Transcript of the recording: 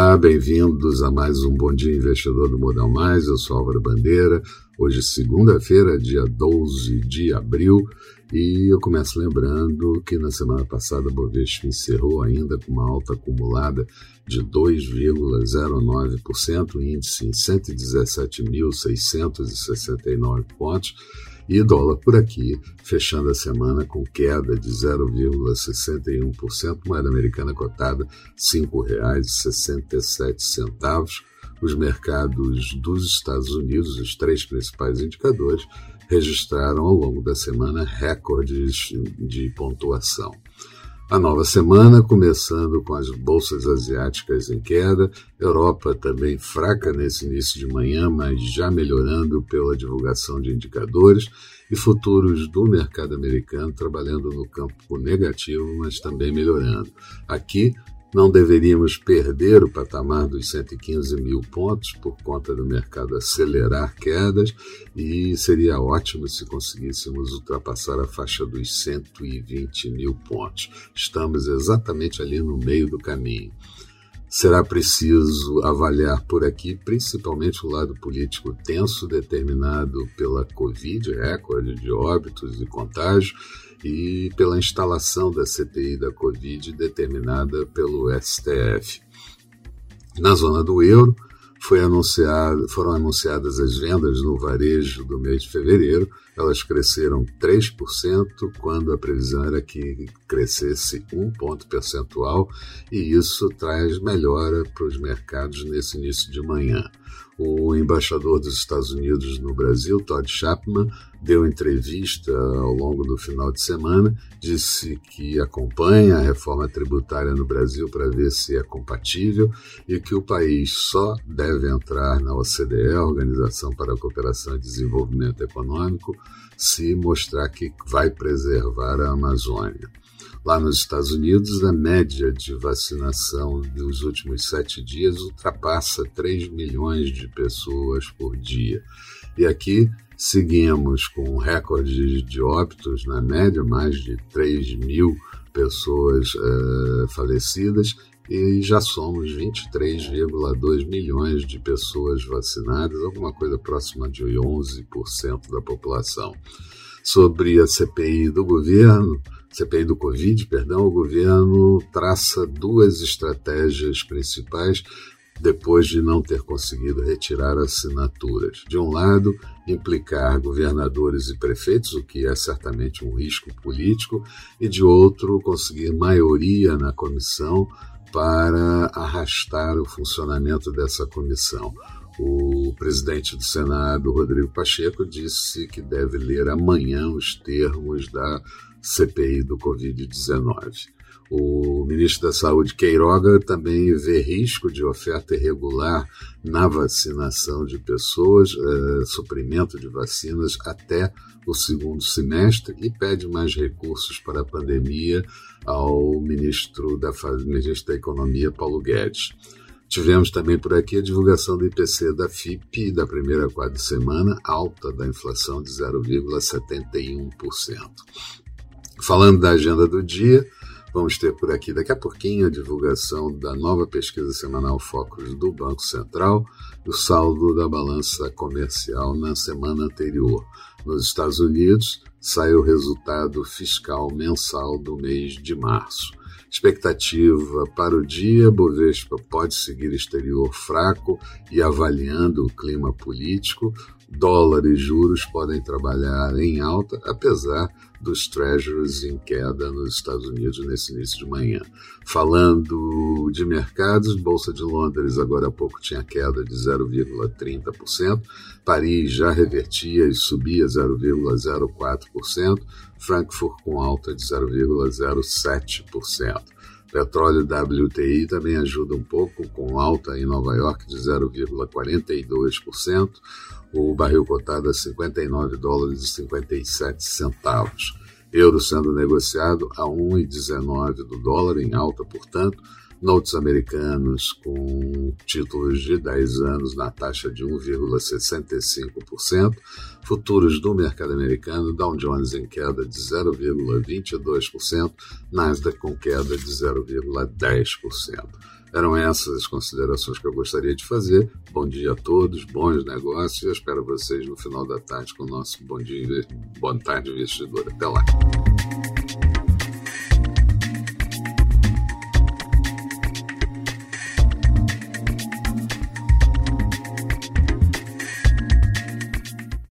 Olá, bem-vindos a mais um Bom Dia Investidor do Modal Mais. Eu sou Álvaro Bandeira. Hoje, segunda-feira, dia 12 de abril, e eu começo lembrando que na semana passada a Bovespa encerrou ainda com uma alta acumulada de 2,09%, índice em 117.669 pontos e dólar por aqui, fechando a semana com queda de 0,61%, moeda americana cotada R$ 5,67. Os mercados dos Estados Unidos, os três principais indicadores, registraram ao longo da semana recordes de pontuação. A nova semana começando com as bolsas asiáticas em queda, Europa também fraca nesse início de manhã, mas já melhorando pela divulgação de indicadores, e futuros do mercado americano trabalhando no campo negativo, mas também melhorando. Aqui, não deveríamos perder o patamar dos 115 mil pontos por conta do mercado acelerar quedas e seria ótimo se conseguíssemos ultrapassar a faixa dos 120 mil pontos. Estamos exatamente ali no meio do caminho será preciso avaliar por aqui, principalmente o lado político tenso determinado pela Covid, recorde de óbitos e contágio, e pela instalação da CPI da Covid determinada pelo STF. Na zona do euro, foi anunciado, foram anunciadas as vendas no varejo do mês de fevereiro. Elas cresceram 3%, quando a previsão era que crescesse um ponto percentual, e isso traz melhora para os mercados nesse início de manhã. O embaixador dos Estados Unidos no Brasil, Todd Chapman, deu entrevista ao longo do final de semana, disse que acompanha a reforma tributária no Brasil para ver se é compatível e que o país só deve entrar na OCDE, Organização para a Cooperação e Desenvolvimento Econômico, se mostrar que vai preservar a Amazônia. Lá nos Estados Unidos, a média de vacinação dos últimos sete dias ultrapassa 3 milhões de pessoas por dia. E aqui seguimos com um recorde de óbitos, na média, mais de 3 mil pessoas uh, falecidas e já somos 23,2 milhões de pessoas vacinadas, alguma coisa próxima de 11% da população. Sobre a CPI do governo, CPI do Covid, perdão, o governo traça duas estratégias principais depois de não ter conseguido retirar assinaturas. De um lado, implicar governadores e prefeitos, o que é certamente um risco político, e de outro, conseguir maioria na comissão para arrastar o funcionamento dessa comissão. O presidente do Senado, Rodrigo Pacheco, disse que deve ler amanhã os termos da CPI do Covid-19. O ministro da Saúde, Queiroga, também vê risco de oferta irregular na vacinação de pessoas, eh, suprimento de vacinas até o segundo semestre e pede mais recursos para a pandemia ao ministro da, ministro da Economia, Paulo Guedes. Tivemos também por aqui a divulgação do IPC da FIP da primeira quadra semana, alta da inflação de 0,71%. Falando da agenda do dia, vamos ter por aqui daqui a pouquinho a divulgação da nova pesquisa semanal Focus do Banco Central e o saldo da balança comercial na semana anterior. Nos Estados Unidos, sai o resultado fiscal mensal do mês de março. Expectativa para o dia: Bovespa pode seguir exterior fraco e avaliando o clima político. Dólar e juros podem trabalhar em alta, apesar dos treasuries em queda nos Estados Unidos nesse início de manhã. Falando de mercados, Bolsa de Londres agora há pouco tinha queda de 0,30%, Paris já revertia e subia 0,04%, Frankfurt com alta de 0,07%. Petróleo WTI também ajuda um pouco, com alta em Nova York de 0,42%, o barril cotado a 59 dólares e 57 centavos. Euro sendo negociado a 1,19 do dólar, em alta, portanto, notes americanos com títulos de 10 anos na taxa de 1,65%, futuros do mercado americano, Dow Jones em queda de 0,22%, Nasdaq com queda de 0,10%. Eram essas as considerações que eu gostaria de fazer. Bom dia a todos, bons negócios. Eu espero vocês no final da tarde com o nosso Bom Dia, Boa Tarde Investidor. Até lá.